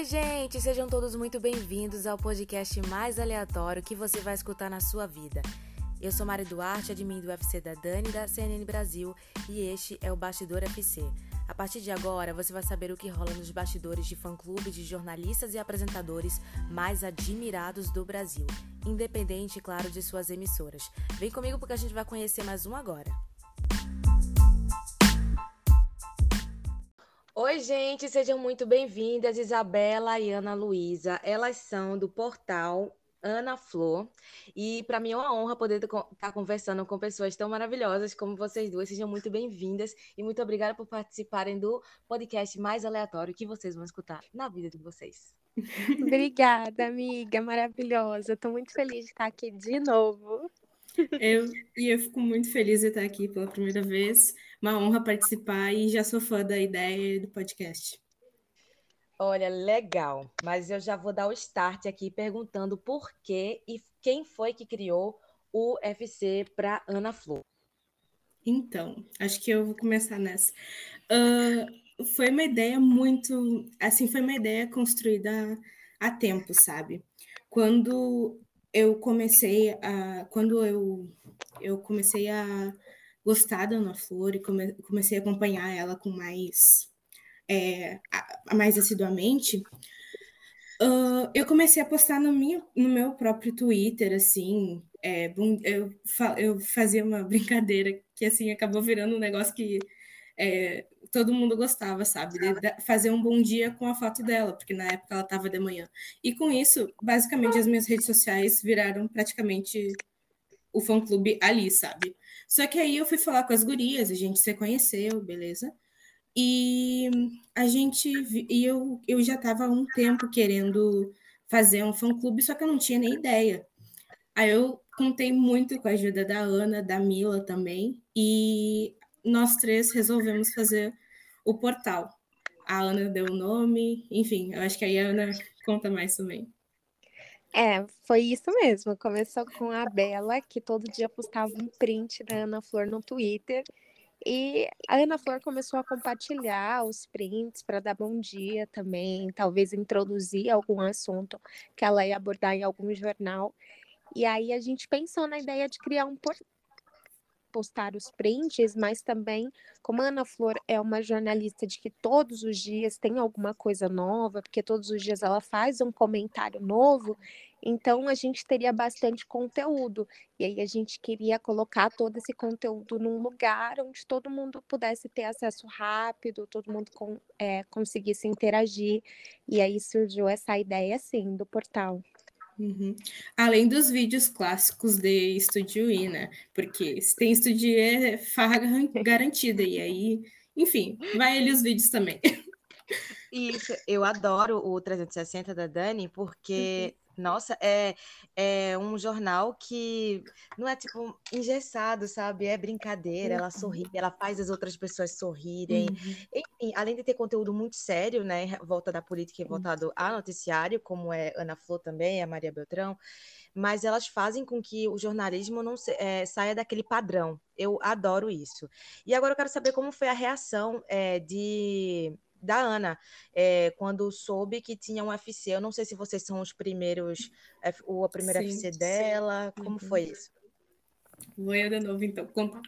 Oi, gente! Sejam todos muito bem-vindos ao podcast mais aleatório que você vai escutar na sua vida. Eu sou Mari Duarte, admin do UFC da Dani da CNN Brasil e este é o Bastidor FC. A partir de agora, você vai saber o que rola nos bastidores de fã-clube de jornalistas e apresentadores mais admirados do Brasil, independente, claro, de suas emissoras. Vem comigo porque a gente vai conhecer mais um agora. Oi, gente, sejam muito bem-vindas, Isabela e Ana Luísa. Elas são do portal Ana Flor. E para mim é uma honra poder estar tá conversando com pessoas tão maravilhosas como vocês duas. Sejam muito bem-vindas e muito obrigada por participarem do podcast mais aleatório que vocês vão escutar na vida de vocês. Obrigada, amiga, maravilhosa. Estou muito feliz de estar aqui de novo. Eu, e eu fico muito feliz de estar aqui pela primeira vez. Uma honra participar e já sou fã da ideia do podcast. Olha, legal. Mas eu já vou dar o start aqui perguntando por que e quem foi que criou o UFC para Ana Flor. Então, acho que eu vou começar nessa. Uh, foi uma ideia muito, assim, foi uma ideia construída há tempo, sabe? Quando eu comecei a quando eu eu comecei a gostar da Ana Flor e come, comecei a acompanhar ela com mais é, mais assiduamente uh, eu comecei a postar no, minha, no meu próprio Twitter assim é, eu, eu fazia uma brincadeira que assim acabou virando um negócio que é, todo mundo gostava, sabe? De fazer um bom dia com a foto dela, porque na época ela estava de manhã. E com isso, basicamente, as minhas redes sociais viraram praticamente o fã-clube ali, sabe? Só que aí eu fui falar com as gurias, a gente se conheceu, beleza? E a gente e eu, eu já estava há um tempo querendo fazer um fã-clube, só que eu não tinha nem ideia. Aí eu contei muito com a ajuda da Ana, da Mila também, e nós três resolvemos fazer o portal. A Ana deu o nome, enfim, eu acho que aí a Ana conta mais também. É, foi isso mesmo. Começou com a Bela, que todo dia postava um print da Ana Flor no Twitter. E a Ana Flor começou a compartilhar os prints para dar bom dia também, talvez introduzir algum assunto que ela ia abordar em algum jornal. E aí a gente pensou na ideia de criar um portal postar os prints, mas também, como a Ana Flor é uma jornalista de que todos os dias tem alguma coisa nova, porque todos os dias ela faz um comentário novo, então a gente teria bastante conteúdo. E aí a gente queria colocar todo esse conteúdo num lugar onde todo mundo pudesse ter acesso rápido, todo mundo com, é, conseguisse interagir. E aí surgiu essa ideia, assim, do portal. Uhum. Além dos vídeos clássicos de Estúdio I, né? Porque se tem Estúdio I, é farra garantida. E aí, enfim, vai ali os vídeos também. Isso, eu adoro o 360 da Dani, porque nossa, é, é um jornal que não é tipo engessado, sabe? É brincadeira, ela sorri, uhum. ela faz as outras pessoas sorrirem. Uhum. Enfim, além de ter conteúdo muito sério, né? Volta da política e voltado a noticiário, como é Ana Flor também, a Maria Beltrão, mas elas fazem com que o jornalismo não se, é, saia daquele padrão. Eu adoro isso. E agora eu quero saber como foi a reação é, de da Ana, é, quando soube que tinha um UFC. Eu não sei se vocês são os primeiros, ou a primeira sim, FC dela. Sim. Como uhum. foi isso? Vou eu de novo, então, contar.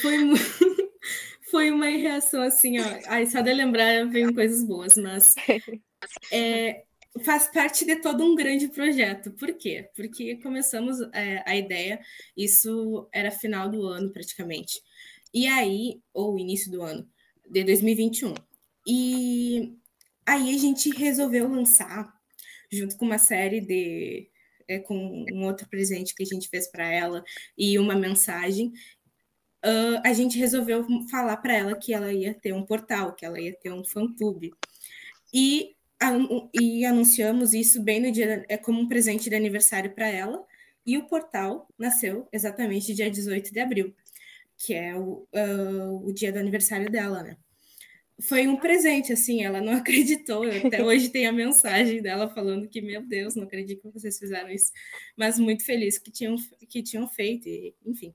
Foi, foi uma reação assim, ó. Ai, só de lembrar vem coisas boas, mas é, faz parte de todo um grande projeto. Por quê? Porque começamos é, a ideia, isso era final do ano praticamente. E aí, ou início do ano, de 2021. E aí a gente resolveu lançar, junto com uma série de. É, com um outro presente que a gente fez para ela e uma mensagem, uh, a gente resolveu falar para ela que ela ia ter um portal, que ela ia ter um fã-clube. E, e anunciamos isso bem no dia, é como um presente de aniversário para ela. E o portal nasceu exatamente dia 18 de abril, que é o, uh, o dia do aniversário dela, né? Foi um presente, assim, ela não acreditou. Até hoje tem a mensagem dela falando que, meu Deus, não acredito que vocês fizeram isso. Mas muito feliz que tinham, que tinham feito, e, enfim.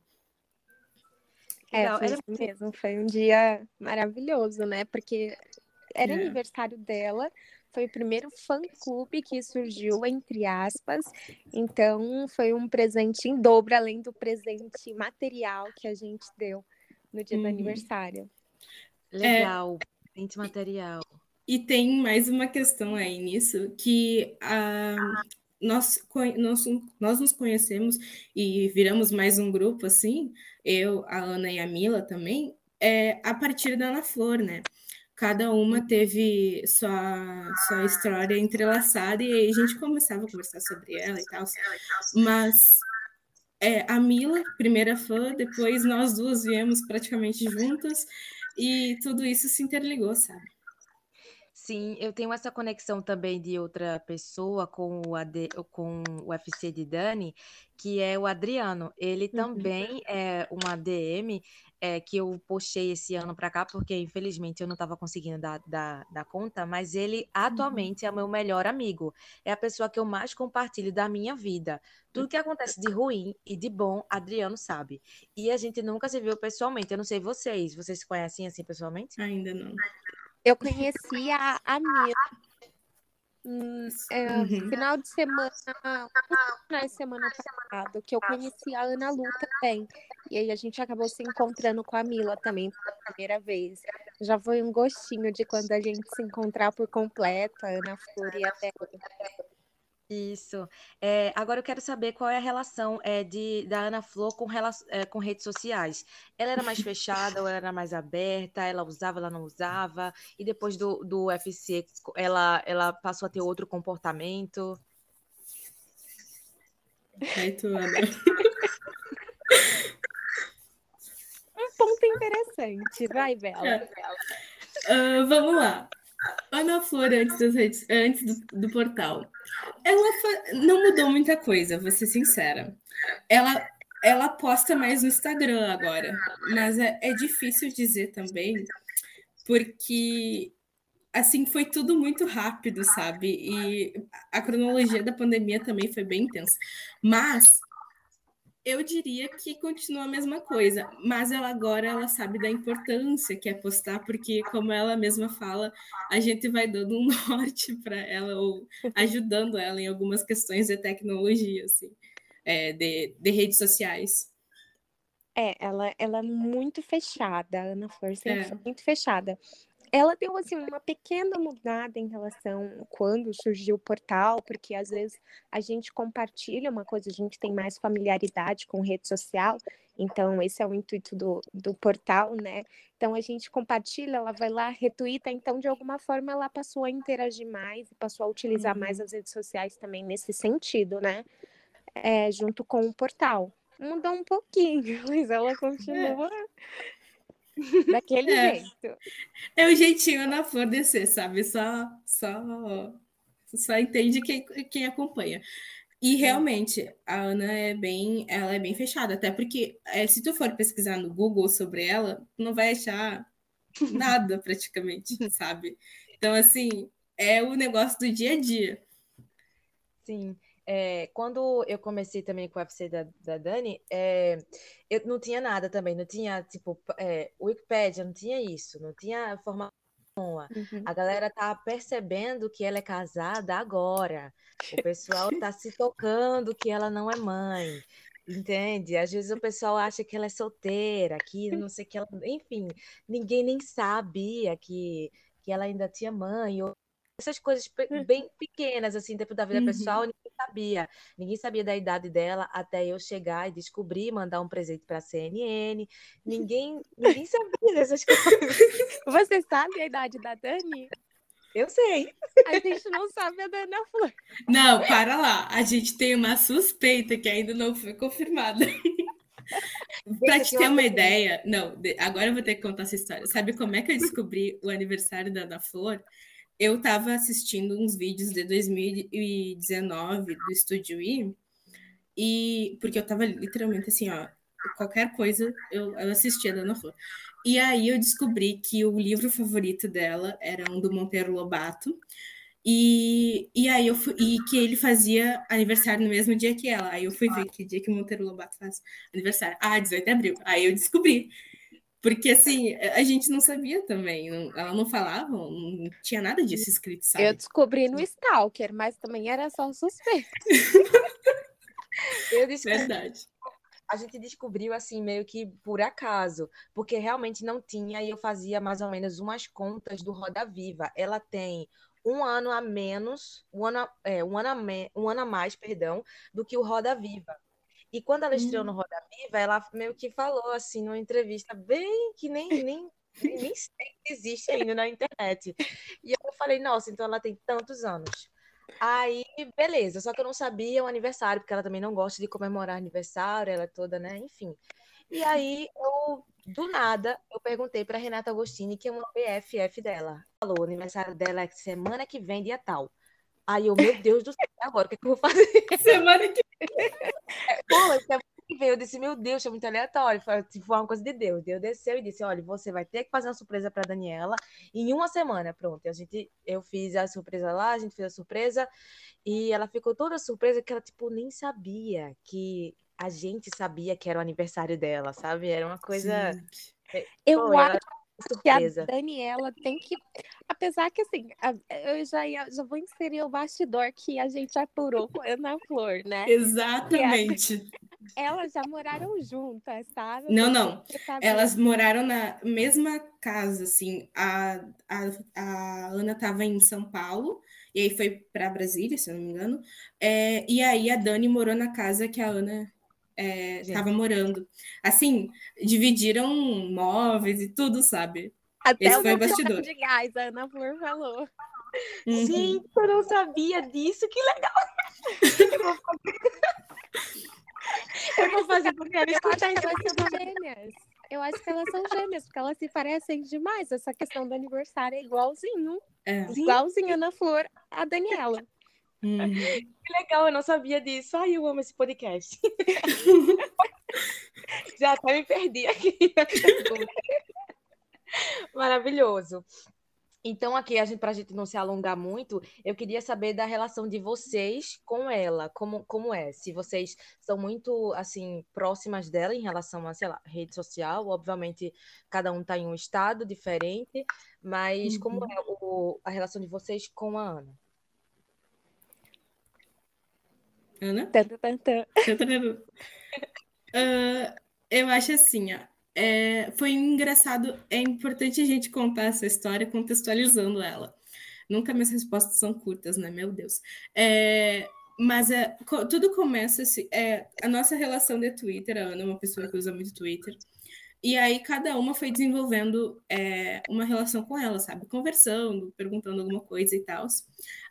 É, foi isso mesmo. Foi um dia maravilhoso, né? Porque era é. aniversário dela, foi o primeiro fã-clube que surgiu, entre aspas. Então, foi um presente em dobro, além do presente material que a gente deu no dia uhum. do aniversário. Legal, presente material. E tem mais uma questão aí nisso, que uh, nós, nós, nós nos conhecemos e viramos mais um grupo, assim, eu, a Ana e a Mila também, é, a partir da Ana Flor, né? Cada uma teve sua, sua história entrelaçada e aí a gente começava a conversar sobre ela e tal. Mas é, a Mila, primeira fã, depois nós duas viemos praticamente juntas e tudo isso se interligou, sabe? Sim, eu tenho essa conexão também de outra pessoa com o, AD, com o UFC de Dani, que é o Adriano. Ele uhum. também é um ADM é, que eu postei esse ano para cá, porque infelizmente eu não estava conseguindo dar, dar, dar, conta, mas ele uhum. atualmente é o meu melhor amigo. É a pessoa que eu mais compartilho da minha vida. Tudo que acontece de ruim e de bom, Adriano sabe. E a gente nunca se viu pessoalmente. Eu não sei vocês. Vocês se conhecem assim pessoalmente? Ainda não. Eu conheci a, a Mila. É, uhum. Final de semana, final de semana passado, que eu conheci a Ana Lu também. E aí a gente acabou se encontrando com a Mila também pela primeira vez. Já foi um gostinho de quando a gente se encontrar por completo, a Ana Flor e a isso. É, agora eu quero saber qual é a relação é, de, da Ana Flor com, é, com redes sociais. Ela era mais fechada ou ela era mais aberta? Ela usava, ela não usava? E depois do, do UFC, ela, ela passou a ter outro comportamento? Aí tu, Ana. um ponto interessante. Vai, Bela. Uh, vamos lá. Ana Flor, antes, das redes, antes do, do portal, ela não mudou muita coisa, vou ser sincera. Ela, ela posta mais no Instagram agora, mas é, é difícil dizer também, porque assim foi tudo muito rápido, sabe? E a cronologia da pandemia também foi bem intensa. Mas eu diria que continua a mesma coisa, mas ela agora ela sabe da importância que é postar, porque como ela mesma fala, a gente vai dando um norte para ela ou ajudando ela em algumas questões de tecnologia, assim, é, de, de redes sociais. É, ela, ela é muito fechada, a Ana Flor sempre é. muito fechada ela deu assim uma pequena mudada em relação quando surgiu o portal, porque às vezes a gente compartilha uma coisa, a gente tem mais familiaridade com rede social, então esse é o intuito do, do portal, né? Então a gente compartilha, ela vai lá, retuita, então de alguma forma ela passou a interagir mais e passou a utilizar uhum. mais as redes sociais também nesse sentido, né? É, junto com o portal. Mudou um pouquinho, mas ela continua. É Daquele é. jeito. É o jeitinho na flor descer, sabe? Só, só, só entende quem, quem acompanha. E realmente, a Ana é bem, ela é bem fechada, até porque é, se tu for pesquisar no Google sobre ela, não vai achar nada praticamente, sabe? Então, assim, é o negócio do dia a dia. Sim. É, quando eu comecei também com o UFC da, da Dani, é, eu não tinha nada também, não tinha, tipo, é, Wikipedia, não tinha isso, não tinha formação. Uhum. A galera tá percebendo que ela é casada agora. O pessoal tá se tocando que ela não é mãe. Entende? Às vezes o pessoal acha que ela é solteira, que não sei que ela. Enfim, ninguém nem sabia que, que ela ainda tinha mãe. Ou essas coisas hum. bem pequenas, assim, dentro da vida uhum. pessoal, ninguém sabia. Ninguém sabia da idade dela até eu chegar e descobrir, mandar um presente para a CNN. Ninguém, ninguém sabia dessas coisas. Você sabe a idade da Dani? Eu sei. A gente não sabe a da Ana Flor. Não, para lá. A gente tem uma suspeita que ainda não foi confirmada. Para te ter uma ideia, não, agora eu vou ter que contar essa história. Sabe como é que eu descobri o aniversário da Ana Flor? Eu estava assistindo uns vídeos de 2019 do Estúdio I, e porque eu estava literalmente assim, ó, qualquer coisa eu, eu assistia da Ana Flor. E aí eu descobri que o livro favorito dela era um do Monteiro Lobato, e, e aí eu fui, e que ele fazia aniversário no mesmo dia que ela. Aí eu fui ver que dia que o Monteiro Lobato faz aniversário. Ah, 18 de abril. Aí eu descobri. Porque assim, a gente não sabia também, não, ela não falava, não tinha nada disso escrito, sabe? Eu descobri no Stalker, mas também era só suspeito. Eu descobri, Verdade. a gente descobriu assim meio que por acaso, porque realmente não tinha e eu fazia mais ou menos umas contas do Roda Viva. Ela tem um ano a menos, um ano, a- é, um ano a, me- um ano a mais, perdão, do que o Roda Viva. E quando ela estreou no Roda Viva, ela meio que falou assim numa entrevista bem que nem nem nem nem sei que existe ainda na internet. E eu falei, nossa, então ela tem tantos anos. Aí, beleza, só que eu não sabia o aniversário, porque ela também não gosta de comemorar aniversário, ela é toda, né? Enfim. E aí, eu, do nada, eu perguntei para Renata Agostini, que é uma BFF dela. Falou, o aniversário dela é semana que vem, dia tal. Aí eu, meu Deus do céu, agora o que, é que eu vou fazer? Semana que Pô, semana que vem, eu disse, meu Deus, é muito aleatório. Foi, tipo, foi uma coisa de Deus. Deus desceu e disse, olha, você vai ter que fazer uma surpresa para Daniela em uma semana. Pronto, a gente, eu fiz a surpresa lá, a gente fez a surpresa e ela ficou toda surpresa que ela, tipo, nem sabia que a gente sabia que era o aniversário dela, sabe? Era uma coisa... Gente, Eu Pô, ela era que a surpresa. Daniela tem que. Apesar que, assim, eu já, ia- já vou inserir o bastidor que a gente apurou com a Ana Flor, né? Exatamente. Elas já moraram juntas, sabe? Não, não. Sabe- Elas moraram na mesma casa, assim. A, a, a Ana estava em São Paulo, e aí foi para Brasília, se eu não me engano. É, e aí a Dani morou na casa que a Ana estava morando. Assim, dividiram móveis e tudo, sabe? Até esse o foi o bastidor. de gás, a Ana Flor falou. Uhum. Gente, eu não sabia disso, que legal! Eu vou fazer, eu vou fazer porque eu escutar que isso elas são gêmeas. Eu acho que elas são gêmeas, porque elas se parecem demais. Essa questão do aniversário é igualzinho. É. Igualzinho a Ana Flor, a Daniela. Uhum. Que legal, eu não sabia disso. Ai, eu amo esse podcast. Já até me perdi aqui. Maravilhoso. Então, aqui, a gente, para a gente não se alongar muito, eu queria saber da relação de vocês com ela, como, como é? Se vocês são muito, assim, próximas dela em relação a, sei lá, rede social, obviamente cada um está em um estado diferente, mas como é o, a relação de vocês com a Ana? Ana? Ah, eu acho assim, ó, é, foi engraçado, é importante a gente contar essa história contextualizando ela. Nunca minhas respostas são curtas, né? Meu Deus. É, mas é, tudo começa assim, é, a nossa relação de Twitter, a Ana é uma pessoa que usa muito Twitter, e aí cada uma foi desenvolvendo é, uma relação com ela, sabe? Conversando, perguntando alguma coisa e tal.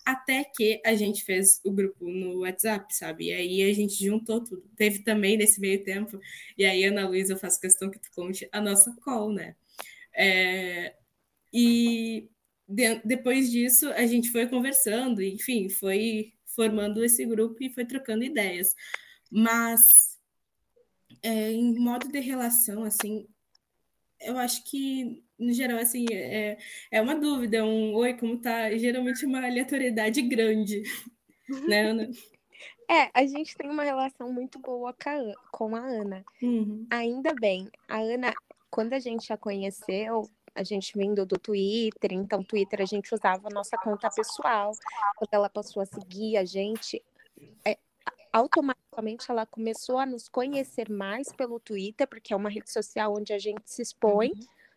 Até que a gente fez o grupo no WhatsApp, sabe? E aí a gente juntou tudo. Teve também nesse meio tempo, e aí, Ana Luísa, eu faço questão que tu conte a nossa call, né? É, e de- depois disso, a gente foi conversando, enfim, foi formando esse grupo e foi trocando ideias. Mas, é, em modo de relação, assim, eu acho que, no geral, assim, é, é uma dúvida, é um oi, como tá? Geralmente uma aleatoriedade grande, né, Ana? É, a gente tem uma relação muito boa com a An- com a Ana. Uhum. Ainda bem, a Ana, quando a gente a conheceu, a gente vindo do Twitter, então Twitter a gente usava a nossa conta pessoal. Quando ela passou a seguir a gente, é, automaticamente ela começou a nos conhecer mais pelo Twitter, porque é uma rede social onde a gente se expõe,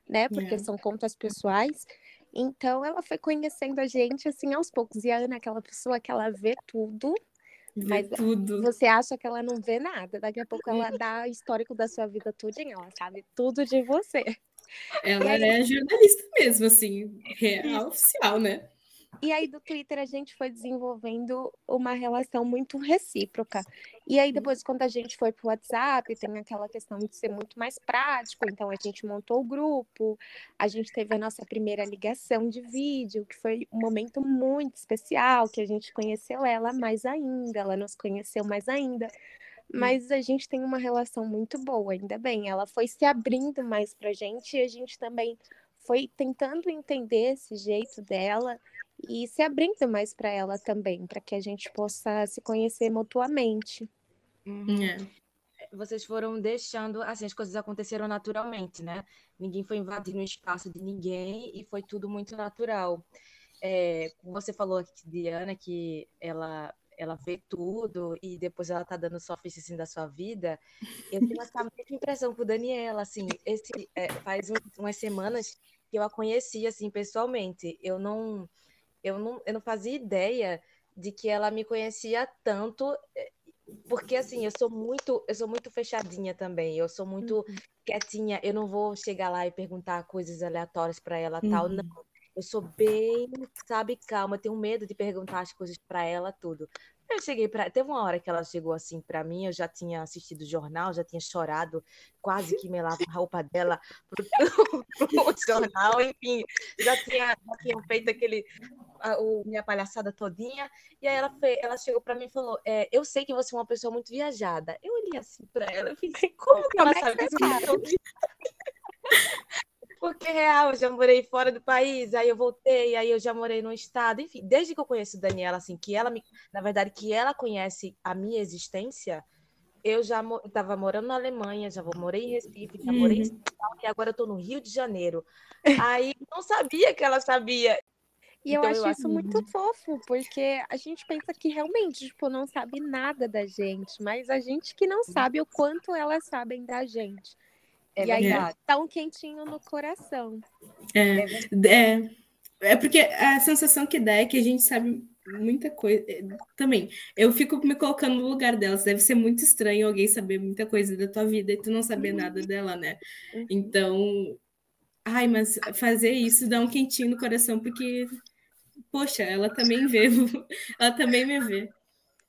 né? Porque É. são contas pessoais. Então ela foi conhecendo a gente assim aos poucos. E a Ana é aquela pessoa que ela vê tudo, Vê Mas tudo. você acha que ela não vê nada. Daqui a pouco ela dá o histórico da sua vida tudinho, ela sabe tudo de você. Ela aí- é jornalista mesmo, assim, real, oficial, né? E aí do Twitter a gente foi desenvolvendo uma relação muito recíproca. E aí depois quando a gente foi pro WhatsApp, tem aquela questão de ser muito mais prático, então a gente montou o grupo, a gente teve a nossa primeira ligação de vídeo, que foi um momento muito especial, que a gente conheceu ela mais ainda, ela nos conheceu mais ainda. Mas a gente tem uma relação muito boa, ainda bem. Ela foi se abrindo mais pra gente e a gente também foi tentando entender esse jeito dela e se abrindo mais para ela também, para que a gente possa se conhecer mutuamente. É. vocês foram deixando, assim, as coisas aconteceram naturalmente, né? Ninguém foi invadindo o espaço de ninguém e foi tudo muito natural. É, você falou aqui de Ana que ela ela vê tudo e depois ela tá dando só ficha assim da sua vida. Eu tenho essa mesma impressão com Daniela, assim, esse é, faz um, umas semanas que eu a conheci assim pessoalmente. Eu não eu não eu não fazia ideia de que ela me conhecia tanto é, porque assim, eu sou muito, eu sou muito fechadinha também. Eu sou muito uhum. quietinha. Eu não vou chegar lá e perguntar coisas aleatórias para ela, uhum. tal, não. Eu sou bem, sabe, calma. Eu tenho medo de perguntar as coisas para ela, tudo. Eu cheguei para. Teve uma hora que ela chegou assim para mim, eu já tinha assistido o jornal, já tinha chorado, quase que me lava a roupa dela pro, pro jornal, enfim, já tinha, já tinha feito aquele. A, o, minha palhaçada todinha. E aí ela, fez, ela chegou para mim e falou: é, Eu sei que você é uma pessoa muito viajada. Eu olhei assim para ela, fiz, como que ela é sabe que eu porque real, eu já morei fora do país, aí eu voltei, aí eu já morei no estado, enfim, desde que eu conheço Daniela, assim, que ela me, na verdade, que ela conhece a minha existência, eu já estava morando na Alemanha, já morei em Recife, já morei em São Paulo, e agora eu estou no Rio de Janeiro. Aí não sabia que ela sabia. E então, eu acho eu isso acho... muito fofo, porque a gente pensa que realmente, tipo, não sabe nada da gente, mas a gente que não sabe o quanto elas sabem da gente. É e aí é. tá um quentinho no coração. É, é, é porque a sensação que dá é que a gente sabe muita coisa. É, também, eu fico me colocando no lugar delas. Deve ser muito estranho alguém saber muita coisa da tua vida e tu não saber uhum. nada dela, né? Uhum. Então, ai, mas fazer isso dá um quentinho no coração, porque, poxa, ela também vê, ela também me vê.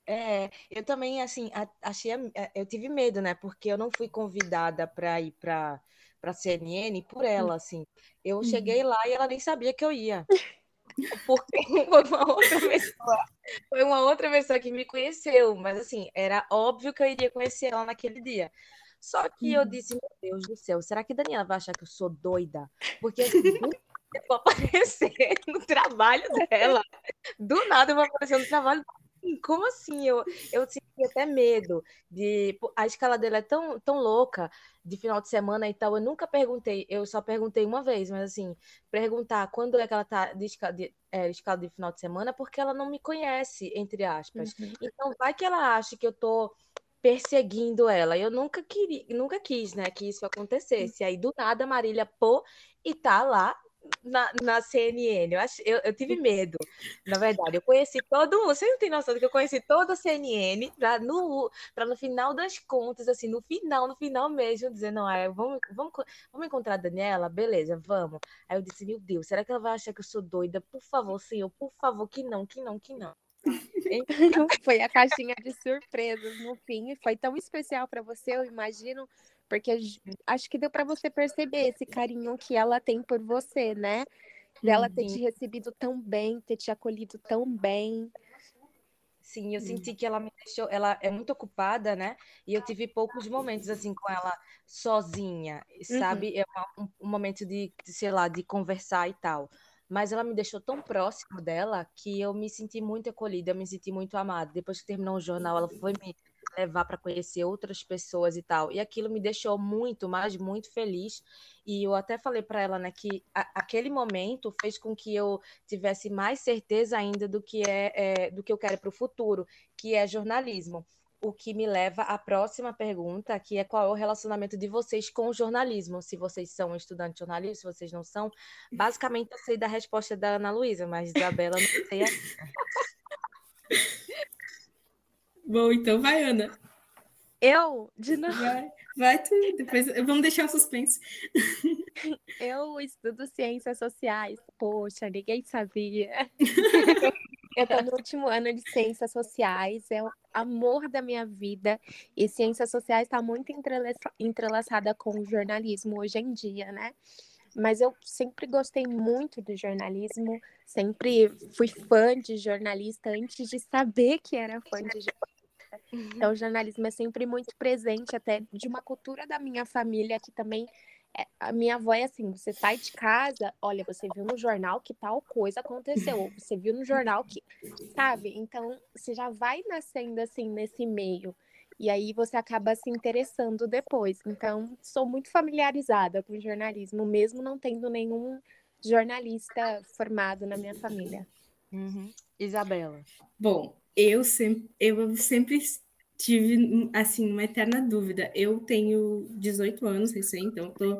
É, eu também, assim, achei, eu tive medo, né? Porque eu não fui convidada para ir para para CNN por hum. ela, assim. Eu cheguei lá e ela nem sabia que eu ia. Porque foi uma outra pessoa, foi uma outra pessoa que me conheceu, mas assim, era óbvio que eu iria conhecer ela naquele dia. Só que eu uhum. disse, meu Deus do céu, será que Daniela vai achar que eu sou doida? Porque assim, eu vou aparecer no trabalho dela. Do nada eu vou aparecer no trabalho como assim? Eu, eu senti até medo de. A escala dele é tão, tão louca de final de semana e tal. Eu nunca perguntei, eu só perguntei uma vez, mas assim, perguntar quando é que ela tá de escala de, é, escala de final de semana, porque ela não me conhece, entre aspas. Uhum. Então, vai que ela acha que eu tô perseguindo ela. Eu nunca queria, nunca quis, né, que isso acontecesse. Aí do nada a Marília pô e tá lá na, na CNN. Eu, ach, eu, eu, tive medo, na verdade. Eu conheci todo mundo. Você não tem noção de que eu conheci toda a CNN para no, no final das contas, assim, no final, no final mesmo, dizer, não, é, vamos, vamos, vamos encontrar a Daniela? Beleza, vamos. Aí eu disse, meu Deus, será que ela vai achar que eu sou doida? Por favor, senhor, por favor, que não, que não, que não. foi a caixinha de surpresas no fim. Foi tão especial para você, eu imagino, porque acho que deu para você perceber esse carinho que ela tem por você, né? Dela ter te recebido tão bem, ter te acolhido tão bem. Sim, eu senti que ela me deixou, ela é muito ocupada, né? E eu tive poucos momentos assim com ela sozinha, sabe? Uhum. É um, um, momento de, sei lá, de conversar e tal. Mas ela me deixou tão próximo dela que eu me senti muito acolhida, eu me senti muito amada. Depois que terminou o jornal, ela foi me levar para conhecer outras pessoas e tal. E aquilo me deixou muito, mas muito feliz. E eu até falei para ela, né, que a, aquele momento fez com que eu tivesse mais certeza ainda do que é, é do que eu quero para o futuro, que é jornalismo. O que me leva à próxima pergunta, que é qual é o relacionamento de vocês com o jornalismo? Se vocês são estudantes de jornalismo, se vocês não são. Basicamente, eu sei da resposta da Ana Luísa, mas Isabela não sei. Bom, então vai, Ana. Eu? De novo. Vai, vai tu, depois vamos deixar o suspense. Eu estudo ciências sociais. Poxa, ninguém sabia. Eu tô no último ano de ciências sociais, é o amor da minha vida. E ciências sociais está muito entrelaçada com o jornalismo hoje em dia, né? Mas eu sempre gostei muito do jornalismo, sempre fui fã de jornalista antes de saber que era fã de jornalista. Então, o jornalismo é sempre muito presente, até de uma cultura da minha família que também. É, a minha avó é assim: você sai de casa, olha, você viu no jornal que tal coisa aconteceu, você viu no jornal que. Sabe? Então, você já vai nascendo assim nesse meio. E aí você acaba se interessando depois. Então, sou muito familiarizada com jornalismo, mesmo não tendo nenhum jornalista formado na minha família. Uhum. Isabela. Bom, eu sempre, eu sempre tive assim uma eterna dúvida. Eu tenho 18 anos recém, então estou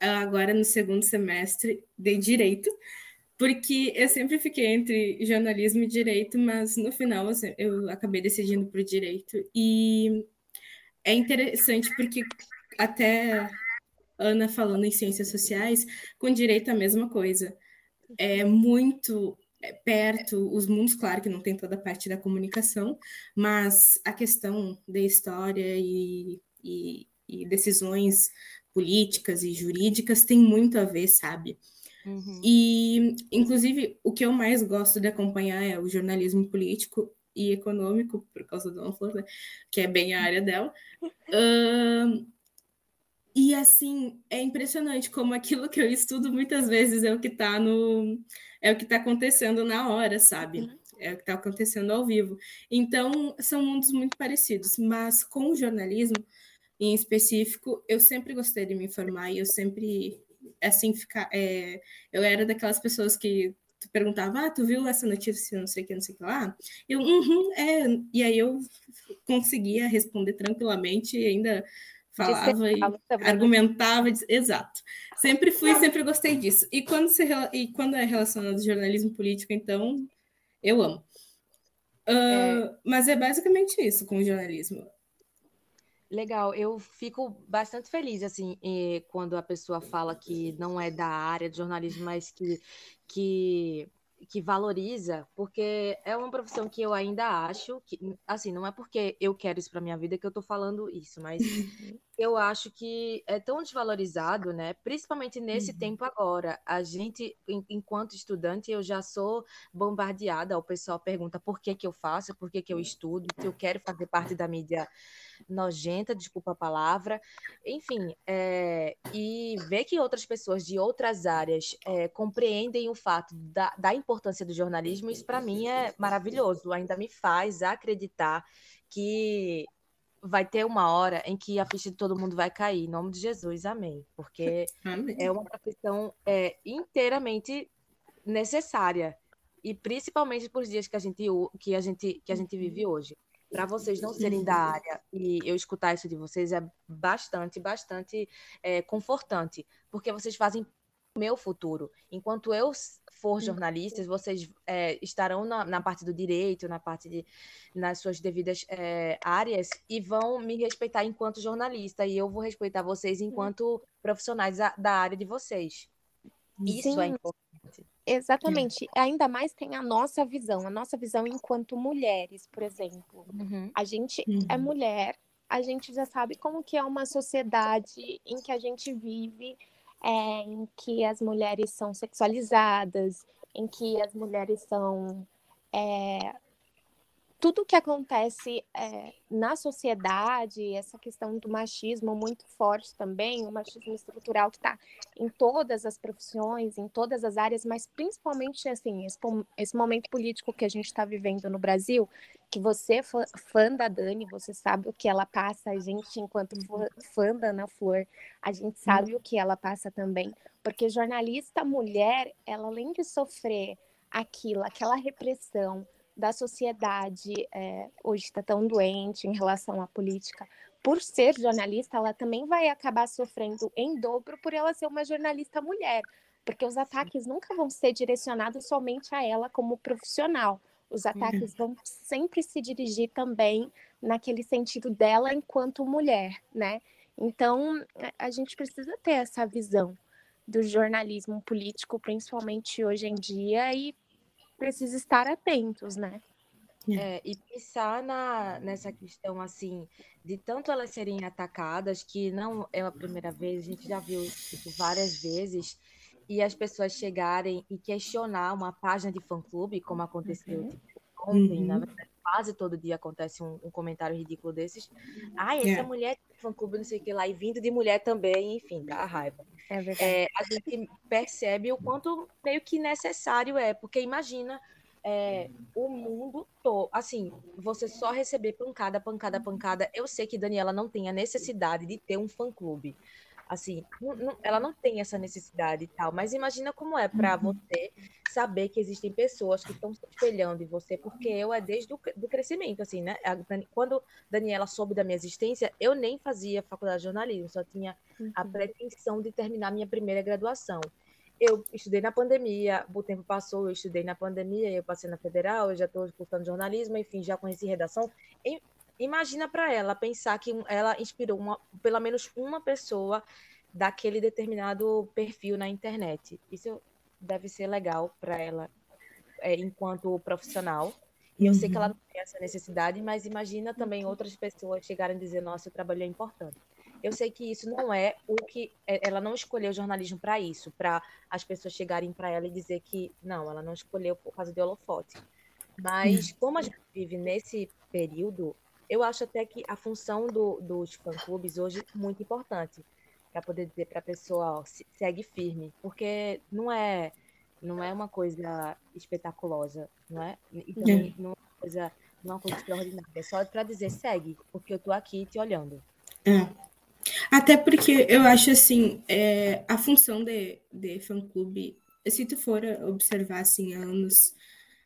agora no segundo semestre de direito, porque eu sempre fiquei entre jornalismo e direito, mas no final assim, eu acabei decidindo por direito e é interessante porque até Ana falando em ciências sociais, com direito a mesma coisa. É muito é, perto os mundos, claro que não tem toda a parte da comunicação, mas a questão da história e, e, e decisões políticas e jurídicas tem muito a ver, sabe? Uhum. E, inclusive, o que eu mais gosto de acompanhar é o jornalismo político e econômico, por causa da Ana Flor, né? que é bem a área dela. Uh, e assim, é impressionante como aquilo que eu estudo muitas vezes é o que está no é o que está acontecendo na hora, sabe? Uhum. É o que está acontecendo ao vivo. Então, são mundos muito parecidos, mas com o jornalismo em específico, eu sempre gostei de me informar e eu sempre assim ficar é, eu era daquelas pessoas que tu perguntava, ah, tu viu essa notícia, não sei o que, não sei o que lá? Eu, uhum, é, e aí eu conseguia responder tranquilamente e ainda falava e argumentava, exato. Sempre fui, sempre gostei disso. E quando, se, e quando é relacionado ao jornalismo político, então, eu amo. Uh, é... Mas é basicamente isso com o jornalismo. Legal, eu fico bastante feliz, assim, quando a pessoa fala que não é da área de jornalismo, mas que, que que valoriza, porque é uma profissão que eu ainda acho que, assim, não é porque eu quero isso para minha vida que eu estou falando isso, mas eu acho que é tão desvalorizado, né? Principalmente nesse uhum. tempo agora. A gente, enquanto estudante, eu já sou bombardeada. O pessoal pergunta por que que eu faço, por que que eu estudo, se eu quero fazer parte da mídia nojenta, desculpa a palavra, enfim, é, e ver que outras pessoas de outras áreas é, compreendem o fato da, da importância do jornalismo, isso para mim é maravilhoso, ainda me faz acreditar que vai ter uma hora em que a ficha de todo mundo vai cair, em nome de Jesus, amém, porque amém. é uma profissão é, inteiramente necessária, e principalmente por dias que a gente que a gente que a gente vive hoje. Para vocês não serem da área e eu escutar isso de vocês é bastante, bastante é, confortante, porque vocês fazem meu futuro. Enquanto eu for jornalista, vocês é, estarão na, na, parte do direito, na parte de, nas suas devidas é, áreas e vão me respeitar enquanto jornalista e eu vou respeitar vocês enquanto profissionais da, da área de vocês. Isso é importante. Exatamente. É. Ainda mais tem a nossa visão, a nossa visão enquanto mulheres, por exemplo. Uhum. A gente é uhum. é mulher, a gente já sabe como que é uma sociedade em que a gente vive, é, em que as mulheres são sexualizadas, em que as mulheres são é, tudo que acontece é, na sociedade, essa questão do machismo muito forte também, o machismo estrutural que está em todas as profissões, em todas as áreas, mas principalmente assim esse, esse momento político que a gente está vivendo no Brasil, que você é fã da Dani, você sabe o que ela passa, a gente enquanto fã da Ana Flor, a gente sabe o que ela passa também, porque jornalista mulher, ela além de sofrer aquilo, aquela repressão da sociedade é, hoje está tão doente em relação à política, por ser jornalista, ela também vai acabar sofrendo em dobro por ela ser uma jornalista mulher, porque os ataques nunca vão ser direcionados somente a ela como profissional. Os ataques vão sempre se dirigir também naquele sentido dela enquanto mulher, né? Então, a gente precisa ter essa visão do jornalismo político, principalmente hoje em dia, e precisa estar atentos, né? É, é, e pensar na, nessa questão assim de tanto elas serem atacadas que não é a primeira vez, a gente já viu isso várias vezes e as pessoas chegarem e questionar uma página de fã-clube, como aconteceu uhum. tipo, ontem, uhum. na verdade, quase todo dia acontece um, um comentário ridículo desses. Ai, essa é. mulher tem fã-clube, não sei o que lá, e vindo de mulher também, enfim, dá raiva. É é, a gente percebe o quanto meio que necessário é, porque imagina é, o mundo todo. Assim, você só receber pancada, pancada, pancada. Eu sei que Daniela não tem a necessidade de ter um fã-clube. Assim, não, não, ela não tem essa necessidade e tal, mas imagina como é para uhum. você saber que existem pessoas que estão se espelhando em você, porque eu é desde o do crescimento, assim, né? Quando Daniela soube da minha existência, eu nem fazia faculdade de jornalismo, só tinha a uhum. pretensão de terminar minha primeira graduação eu estudei na pandemia, o tempo passou, eu estudei na pandemia, eu passei na federal, eu já estou cursando jornalismo, enfim, já conheci redação. Imagina para ela pensar que ela inspirou uma, pelo menos uma pessoa daquele determinado perfil na internet. Isso deve ser legal para ela é, enquanto profissional. E eu sei que ela não tem essa necessidade, mas imagina também outras pessoas chegarem a dizer: nossa, o trabalho é importante. Eu sei que isso não é o que. É, ela não escolheu jornalismo para isso, para as pessoas chegarem para ela e dizer que não, ela não escolheu por causa de holofote. Mas, como a gente vive nesse período, eu acho até que a função do, dos fã-clubes hoje é muito importante para poder dizer para a pessoa, ó, segue firme, porque não é não é uma coisa espetaculosa, não é? Então, é. não é uma coisa, não é uma coisa extraordinária, é só para dizer segue, porque eu tô aqui te olhando. É. Até porque eu acho assim, é, a função de, de fã-clube, se tu for observar assim, anos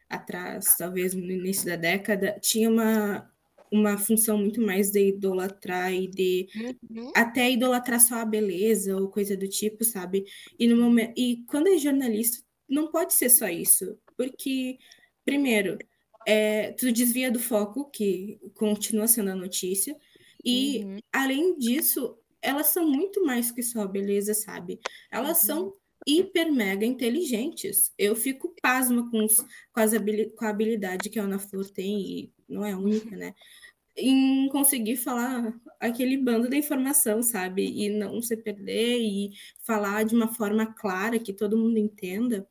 atrás, talvez no início da década, tinha uma, uma função muito mais de idolatrar e de uhum. até idolatrar só a beleza ou coisa do tipo, sabe? E no momento e quando é jornalista não pode ser só isso, porque primeiro é, tu desvia do foco que continua sendo a notícia e, uhum. além disso, elas são muito mais que só beleza, sabe? Elas uhum. são hiper mega inteligentes. Eu fico pasma com, os, com, as com a habilidade que a Ana Flor tem, e não é única, né? Em conseguir falar aquele bando de informação, sabe? E não se perder e falar de uma forma clara que todo mundo entenda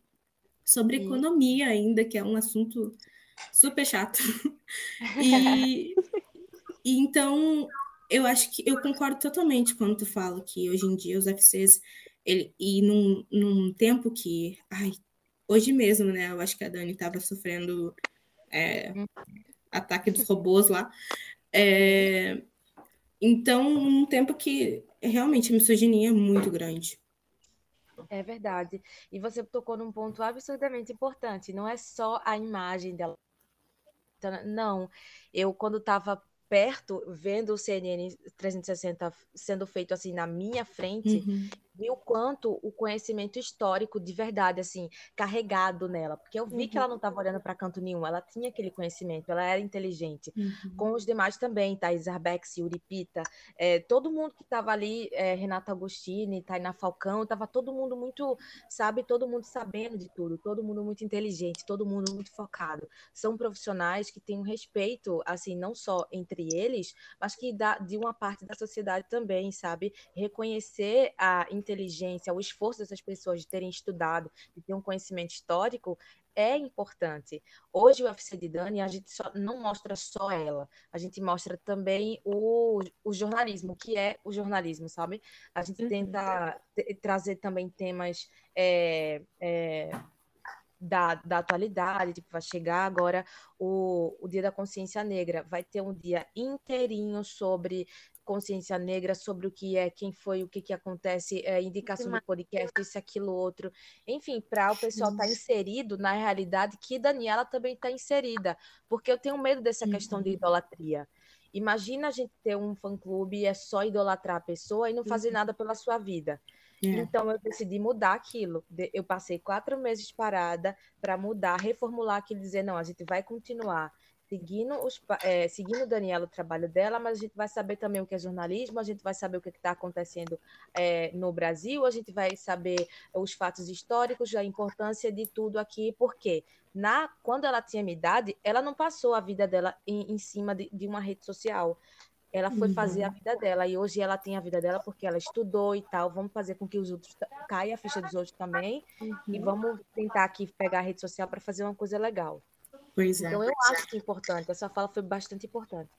sobre economia ainda, que é um assunto super chato. e, e então eu acho que eu concordo totalmente quando tu fala que hoje em dia os FCs, ele, e num, num tempo que, ai, hoje mesmo, né, eu acho que a Dani estava sofrendo é, ataque dos robôs lá, é, então, um tempo que realmente a misoginia é muito grande. É verdade. E você tocou num ponto absurdamente importante. Não é só a imagem dela. Não. Eu, quando estava perto, vendo o CNN 360 sendo feito assim na minha frente, uhum vi o quanto o conhecimento histórico de verdade, assim, carregado nela. Porque eu vi uhum. que ela não estava olhando para canto nenhum, ela tinha aquele conhecimento, ela era inteligente. Uhum. Com os demais também, Thais Arbex, Yuri Pita, é, todo mundo que estava ali, é, Renata Agostini, Tainá Falcão, estava todo mundo muito, sabe, todo mundo sabendo de tudo, todo mundo muito inteligente, todo mundo muito focado. São profissionais que têm um respeito, assim, não só entre eles, mas que dá de uma parte da sociedade também, sabe? Reconhecer a inteligência, o esforço dessas pessoas de terem estudado, de ter um conhecimento histórico, é importante. Hoje o UFC de Dani, a gente só, não mostra só ela, a gente mostra também o, o jornalismo, que é o jornalismo, sabe? A gente uhum. tenta trazer também temas é, é, da, da atualidade, tipo, vai chegar agora o, o Dia da Consciência Negra, vai ter um dia inteirinho sobre consciência negra, sobre o que é, quem foi, o que, que acontece, é, indicação do podcast, isso, aquilo, outro. Enfim, para o pessoal estar tá inserido na realidade que Daniela também está inserida, porque eu tenho medo dessa questão de uhum. idolatria. Imagina a gente ter um fã-clube e é só idolatrar a pessoa e não fazer uhum. nada pela sua vida. É. Então eu decidi mudar aquilo. Eu passei quatro meses parada para mudar, reformular aquilo, dizer não, a gente vai continuar seguindo, os, é, seguindo Daniela o trabalho dela, mas a gente vai saber também o que é jornalismo, a gente vai saber o que está acontecendo é, no Brasil, a gente vai saber os fatos históricos, a importância de tudo aqui, porque na, quando ela tinha minha idade, ela não passou a vida dela em, em cima de, de uma rede social ela foi fazer a uhum. vida dela e hoje ela tem a vida dela porque ela estudou e tal. Vamos fazer com que os outros caia a ficha dos outros também uhum. e vamos tentar aqui pegar a rede social para fazer uma coisa legal. Pois é. Então eu acho que é importante. Essa fala foi bastante importante.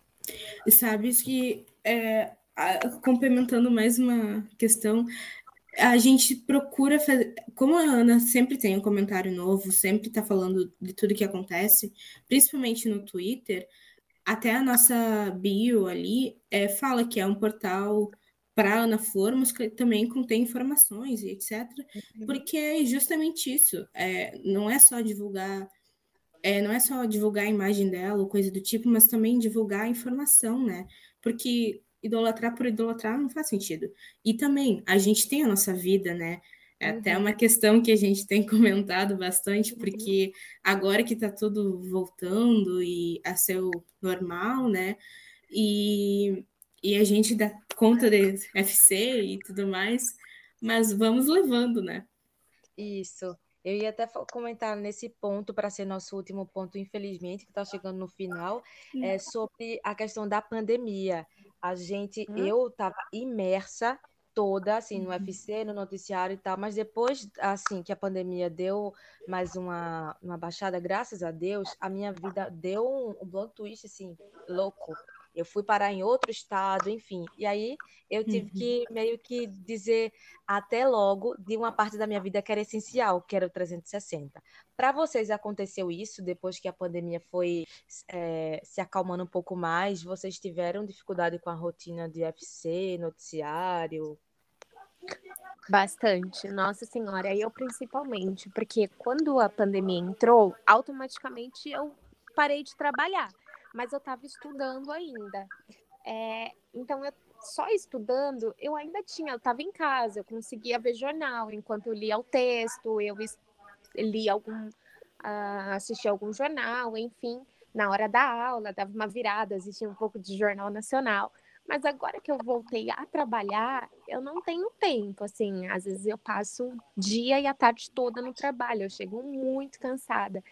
E sabes que é, complementando mais uma questão, a gente procura fazer. Como a Ana sempre tem um comentário novo, sempre está falando de tudo que acontece, principalmente no Twitter, até a nossa bio ali é, fala que é um portal para Ana Flor, mas que também contém informações e etc. Uhum. Porque é justamente isso. É, não é só divulgar. É, não é só divulgar a imagem dela ou coisa do tipo, mas também divulgar a informação, né? Porque idolatrar por idolatrar não faz sentido. E também, a gente tem a nossa vida, né? É uhum. até uma questão que a gente tem comentado bastante, uhum. porque agora que está tudo voltando e a seu normal, né? E, e a gente dá conta de FC e tudo mais, mas vamos levando, né? Isso. Eu ia até comentar nesse ponto, para ser nosso último ponto, infelizmente, que está chegando no final, é sobre a questão da pandemia. A gente, eu estava imersa toda, assim, no UFC, no noticiário e tal, mas depois, assim, que a pandemia deu mais uma, uma baixada, graças a Deus, a minha vida deu um, um twist, assim, louco eu fui parar em outro estado, enfim. E aí eu tive uhum. que meio que dizer até logo de uma parte da minha vida que era essencial, que era o 360. Para vocês aconteceu isso depois que a pandemia foi é, se acalmando um pouco mais? Vocês tiveram dificuldade com a rotina de FC, noticiário? Bastante, nossa senhora, eu principalmente, porque quando a pandemia entrou, automaticamente eu parei de trabalhar mas eu estava estudando ainda. É, então, eu, só estudando, eu ainda tinha, eu estava em casa, eu conseguia ver jornal enquanto eu lia o texto, eu lia algum, uh, assistia algum jornal, enfim, na hora da aula, dava uma virada, assistia um pouco de jornal nacional. Mas agora que eu voltei a trabalhar, eu não tenho tempo, assim, às vezes eu passo o dia e a tarde toda no trabalho, eu chego muito cansada.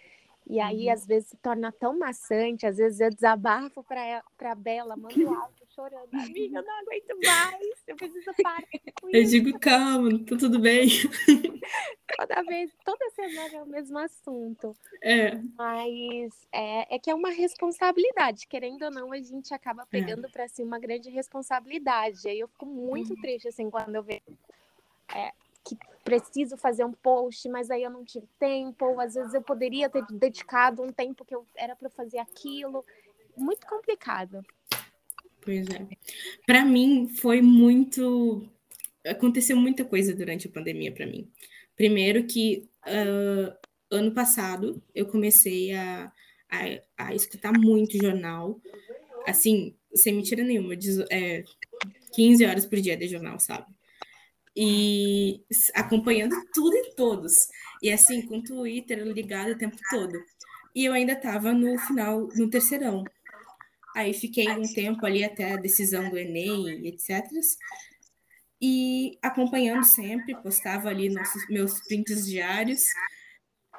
E aí, uhum. às vezes, se torna tão maçante, às vezes eu desabafo para a Bela, mando áudio chorando. Amiga, eu não aguento mais, eu preciso parar com Eu digo, calma, tá tudo bem. Toda vez, toda semana é o mesmo assunto. É. Mas é, é que é uma responsabilidade, querendo ou não, a gente acaba é. pegando é. para si uma grande responsabilidade. Aí eu fico muito uhum. triste, assim, quando eu vejo é, que preciso fazer um post, mas aí eu não tive tempo, ou às vezes eu poderia ter dedicado um tempo que eu era para fazer aquilo. Muito complicado. Pois é. Para mim foi muito aconteceu muita coisa durante a pandemia para mim. Primeiro que uh, ano passado eu comecei a, a, a, escutar muito jornal, assim, sem mentira nenhuma, é, 15 horas por dia de jornal, sabe? E acompanhando tudo e todos. E assim, com o Twitter ligado o tempo todo. E eu ainda estava no final, no terceirão. Aí fiquei um tempo ali até a decisão do Enem, etc. E acompanhando sempre, postava ali nossos, meus prints diários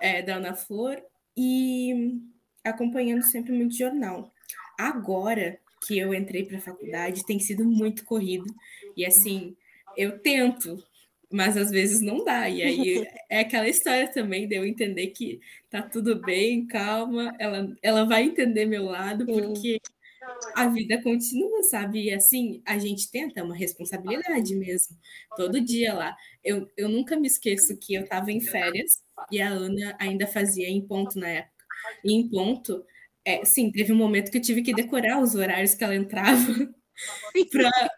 é, da Ana Flor e acompanhando sempre muito jornal. Agora que eu entrei para a faculdade, tem sido muito corrido. E assim, eu tento, mas às vezes não dá. E aí é aquela história também de eu entender que tá tudo bem, calma, ela, ela vai entender meu lado, porque a vida continua, sabe? E assim, a gente tenta, é uma responsabilidade mesmo. Todo dia lá. Eu, eu nunca me esqueço que eu estava em férias e a Ana ainda fazia em ponto na época. E em ponto, é, sim, teve um momento que eu tive que decorar os horários que ela entrava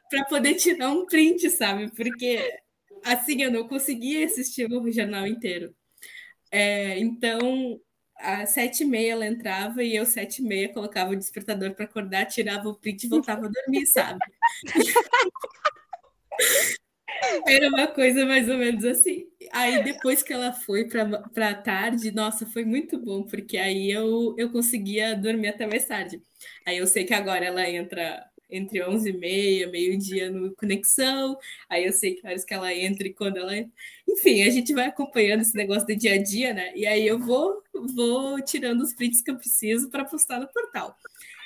para poder tirar um print, sabe? Porque assim eu não conseguia assistir o jornal inteiro. É, então, às sete e meia ela entrava e eu, sete e meia, colocava o despertador para acordar, tirava o print e voltava a dormir, sabe? Era uma coisa mais ou menos assim. Aí depois que ela foi para a tarde, nossa, foi muito bom, porque aí eu, eu conseguia dormir até mais tarde. Aí eu sei que agora ela entra entre 11 e meia, meio-dia no Conexão, aí eu sei que horas que ela entra e quando ela... Enfim, a gente vai acompanhando esse negócio do dia a dia, né? E aí eu vou, vou tirando os prints que eu preciso para postar no portal.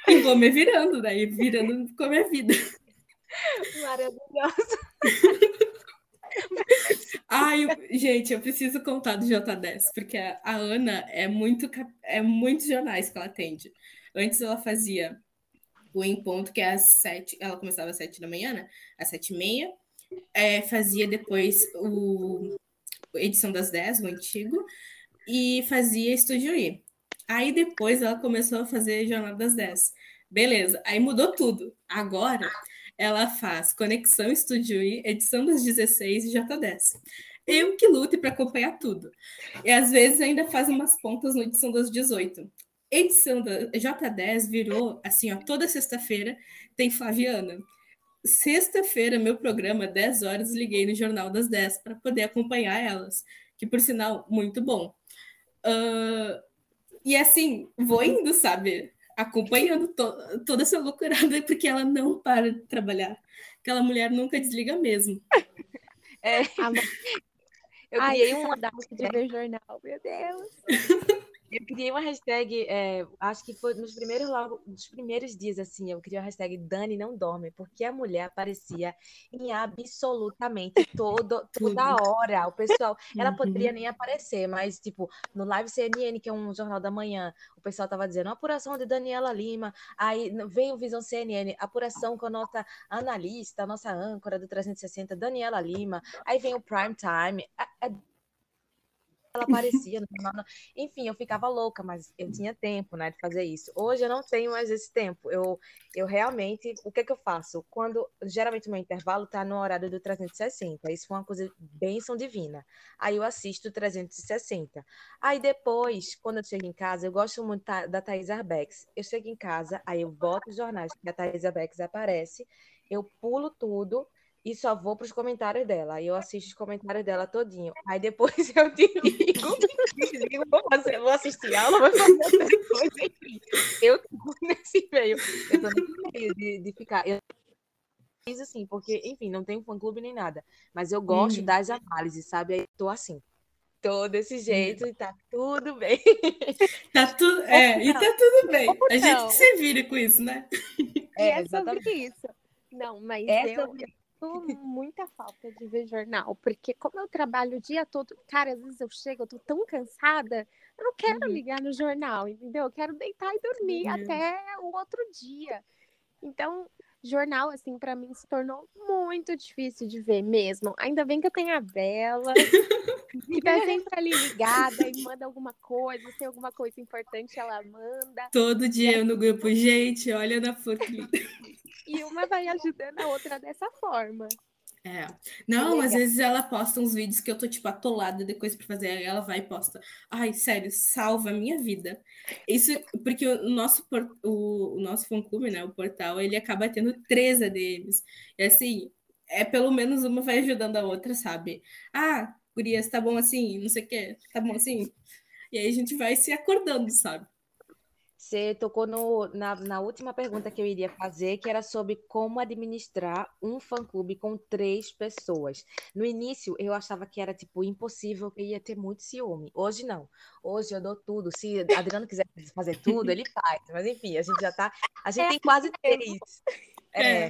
E vou me virando, né? E virando com a minha vida. Maravilhosa. Ai, gente, eu preciso contar do J10, porque a, a Ana é muito, é muitos jornais que ela atende. Antes ela fazia o Em Ponto, que é às sete, ela começava às sete da manhã, né? Às sete e meia. é, fazia depois o edição das 10, o antigo, e fazia Estúdio I. Aí depois ela começou a fazer Jornada das 10. Beleza, aí mudou tudo. Agora ela faz Conexão Estúdio I, edição das 16 e J10. Eu que lute para acompanhar tudo. E às vezes ainda faz umas pontas no edição das 18. Edição da J10 virou assim, ó, toda sexta-feira tem Flaviana. Sexta-feira, meu programa, 10 horas, liguei no Jornal das 10 para poder acompanhar elas, que por sinal, muito bom. Uh, e assim, vou indo, sabe? Acompanhando to toda essa loucurada, porque ela não para de trabalhar. Aquela mulher nunca desliga mesmo. É. Eu criei Ai, um de ver jornal, meu Deus. Eu criei uma hashtag, é, acho que foi nos primeiros logo, nos primeiros dias, assim, eu criei uma hashtag Dani não dorme, porque a mulher aparecia em absolutamente todo, toda hora. O pessoal, ela poderia uhum. nem aparecer, mas, tipo, no Live CNN, que é um jornal da manhã, o pessoal tava dizendo apuração de Daniela Lima, aí vem o Visão CNN, apuração com a nossa analista, a nossa âncora do 360, Daniela Lima, aí vem o Prime Time. É, é ela aparecia. Enfim, eu ficava louca, mas eu tinha tempo, né, de fazer isso. Hoje eu não tenho mais esse tempo. Eu, eu realmente, o que que eu faço? Quando, geralmente o meu intervalo tá no horário do 360. Isso foi uma coisa bênção divina. Aí eu assisto 360. Aí depois, quando eu chego em casa, eu gosto muito da Thais Arbex. Eu chego em casa, aí eu boto os jornais que a Thais Arbex aparece, eu pulo tudo e só vou para os comentários dela. Aí eu assisto os comentários dela todinho. Aí depois eu te digo, digo vou, fazer, vou assistir aula, vou fazer outra coisa, enfim. Eu tô nesse meio. Eu tô nesse meio de, de ficar. Eu fiz assim, porque, enfim, não tenho fã-clube nem nada. Mas eu gosto uhum. das análises, sabe? Aí tô assim. Tô desse jeito e tá tudo bem. Tá tudo. É, e tá tudo bem. A gente se vira com isso, né? É, é exatamente. isso. Não, mas Essa... eu, muita falta de ver jornal, porque como eu trabalho o dia todo, cara, às vezes eu chego, eu tô tão cansada, eu não quero uhum. ligar no jornal, entendeu? Eu quero deitar e dormir uhum. até o outro dia. Então, jornal, assim, para mim se tornou muito difícil de ver mesmo. Ainda bem que eu tenho a Bela, que tá sempre ali ligada e manda alguma coisa, se tem alguma coisa importante, ela manda. Todo dia eu no grupo, gente, olha na foto. e uma vai ajudando a outra dessa forma. É. Não, às vezes ela posta uns vídeos que eu tô, tipo, atolada de coisa pra fazer, aí ela vai e posta. Ai, sério, salva a minha vida. Isso, porque o nosso, o, o nosso fã-clube, né, o portal, ele acaba tendo três ADMs. E assim, é pelo menos uma vai ajudando a outra, sabe? Ah, Gurias, tá bom assim, não sei o quê, tá bom assim. E aí a gente vai se acordando, sabe? Você tocou no, na, na, última pergunta que eu iria fazer, que era sobre como administrar um fã-clube com três pessoas. No início, eu achava que era, tipo, impossível, que ia ter muito ciúme. Hoje, não. Hoje eu dou tudo. Se Adriano quiser fazer tudo, ele faz. Mas, enfim, a gente já tá... A gente é tem quase três. É. é.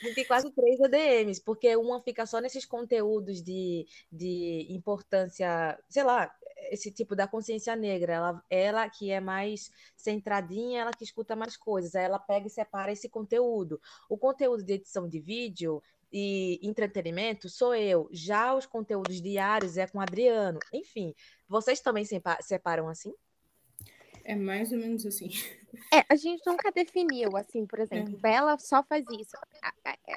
A gente tem quase três ADMs, porque uma fica só nesses conteúdos de, de importância, sei lá, esse tipo da consciência negra, ela, ela que é mais centradinha, ela que escuta mais coisas, aí ela pega e separa esse conteúdo. O conteúdo de edição de vídeo e entretenimento sou eu, já os conteúdos diários é com o Adriano. Enfim, vocês também separam assim? É mais ou menos assim. É, a gente nunca definiu, assim, por exemplo, é. Bela só faz isso.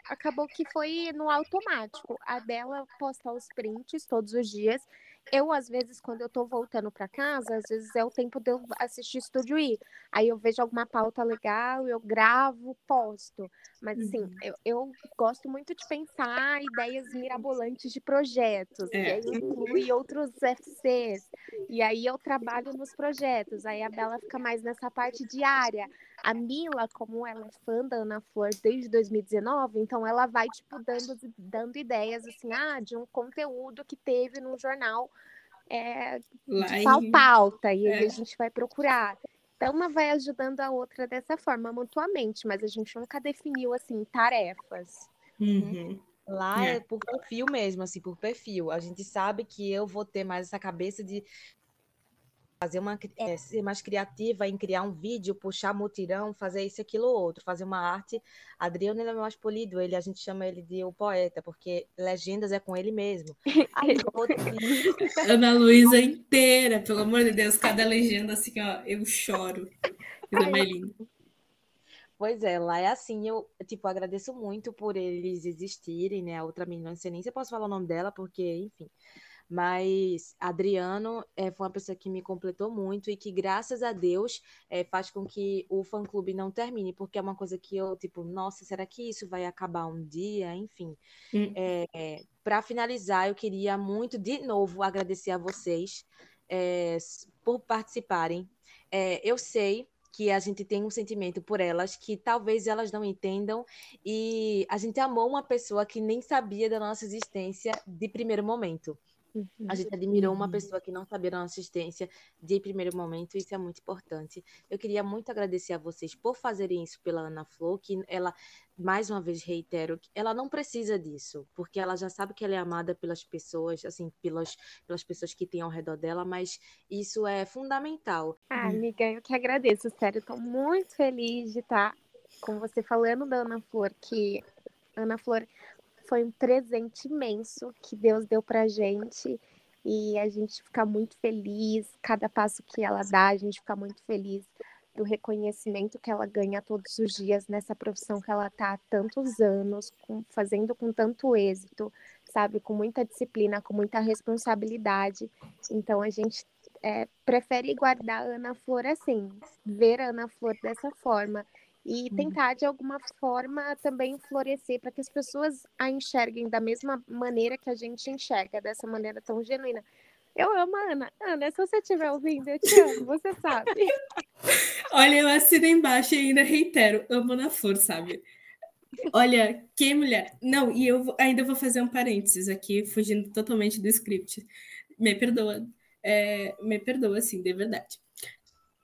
Acabou que foi no automático. A Bela posta os prints todos os dias eu, às vezes, quando eu tô voltando para casa, às vezes é o tempo de eu assistir Estúdio I. Aí eu vejo alguma pauta legal, eu gravo, posto. Mas, assim, uhum. eu, eu, gosto muito de pensar ideias mirabolantes de projetos. É. E aí inclui outros FCs. E aí eu trabalho nos projetos. Aí a Bela fica mais nessa parte diária. A Mila, como ela é fã da Ana Flor desde 2019, então ela vai, tipo, dando, dando ideias, assim, ah, de um conteúdo que teve num jornal é, de tal pauta, e aí é. a gente vai procurar. Então, uma vai ajudando a outra dessa forma, mutuamente, mas a gente nunca definiu, assim, tarefas. Uhum. Lá é. é por perfil mesmo, assim, por perfil. A gente sabe que eu vou ter mais essa cabeça de fazer uma é, ser mais criativa em criar um vídeo, puxar mutirão, fazer isso, aquilo ou outro, fazer uma arte. Adriano ele é mais polido, ele a gente chama ele de o poeta, porque legendas é com ele mesmo. Aí, Ana Luísa inteira, pelo amor de Deus, cada legenda assim, ó, eu choro. Coisa mais linda. Pois é, lá é assim, eu, tipo, agradeço muito por eles existirem, né? A outra menina, não sei nem se eu posso falar o nome dela, porque, enfim. Mas Adriano é, foi uma pessoa que me completou muito e que, graças a Deus, é, faz com que o fã-clube não termine, porque é uma coisa que eu, tipo, nossa, será que isso vai acabar um dia? Enfim. Hum. É, Para finalizar, eu queria muito, de novo, agradecer a vocês por participarem. Eu sei que a gente tem um sentimento por elas que talvez elas não entendam e a gente amou uma pessoa que nem sabia da nossa existência de primeiro momento. A gente admirou uma uhum. pessoa que não sabia da nossa assistência de primeiro momento, isso é muito importante. Eu queria muito agradecer a vocês por fazerem isso pela Ana Flor, que ela, mais uma vez reitero, ela não precisa disso, porque ela já sabe que ela é amada pelas pessoas, assim, pelas, pelas pessoas que têm ao redor dela, mas isso é fundamental. Ah, amiga, eu que agradeço, sério, estou muito feliz de estar com você falando da Ana Flor, que Ana Flor foi um presente imenso que Deus deu pra gente e a gente fica muito feliz, cada passo que ela dá, a gente fica muito feliz do reconhecimento que ela ganha todos os dias nessa profissão que ela está há tantos anos, com, fazendo com tanto êxito, sabe, com muita disciplina, com muita responsabilidade. Então a gente é, prefere guardar a Ana Flor assim, ver a Ana Flor dessa forma e uhum. tentar de alguma forma também florescer para que as pessoas a enxerguem da mesma maneira que a gente enxerga, dessa maneira tão genuína. Eu amo a Ana. Ana, se você estiver ouvindo, eu te amo, você sabe. Olha, eu assino embaixo e ainda reitero, amo na força, sabe? Olha, que mulher. Não, e eu ainda vou fazer um parênteses aqui, fugindo totalmente do script. Me perdoa. É, me perdoa, assim, de verdade.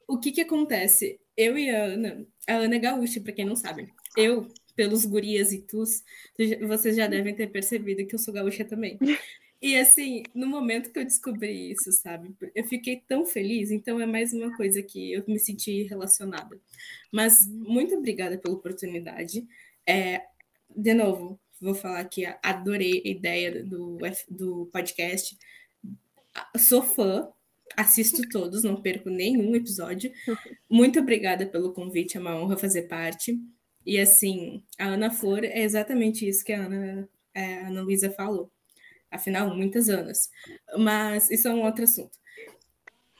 O que que acontece? Eu e a Ana, a Ana é gaúcha, para quem não sabe. Eu, pelos gurias e tus, vocês já devem ter percebido que eu sou gaúcha também. E assim, no momento que eu descobri isso, sabe, eu fiquei tão feliz, então é mais uma coisa que eu me senti relacionada. Mas muito obrigada pela oportunidade. É, de novo, vou falar que adorei a ideia do, do podcast. Sou fã, assisto todos, não perco nenhum episódio. Muito obrigada pelo convite, é uma honra fazer parte. E assim, a Ana Flor é exatamente isso que a Ana, é, a Ana Luísa falou. Afinal, muitas anos. Mas isso é um outro assunto.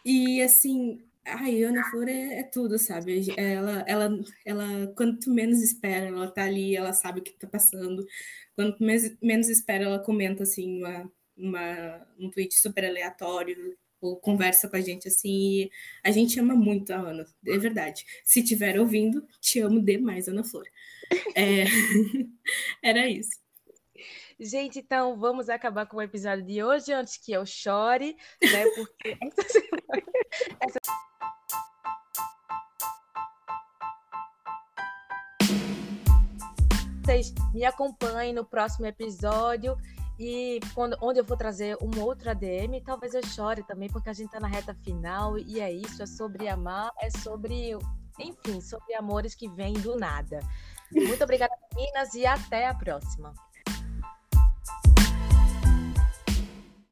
E assim, ai, Ana Flor é, é, tudo, sabe? Ela, ela, ela, quanto menos espera, ela tá ali, ela sabe o que tá passando. Quanto menos espera, ela comenta assim uma, uma, um tweet super aleatório, ou conversa com a gente assim. a gente ama muito a Ana, é verdade. Se estiver ouvindo, te amo demais, Ana Flor. É... Era isso. Gente, então vamos acabar com o episódio de hoje antes que eu chore, né? Porque essa... Vocês me acompanhem no próximo episódio. E quando, onde eu vou trazer um outro ADM, talvez eu chore também, porque a gente está na reta final e é isso, é sobre amar, é sobre, enfim, sobre amores que vêm do nada. Muito obrigada, meninas, e até a próxima.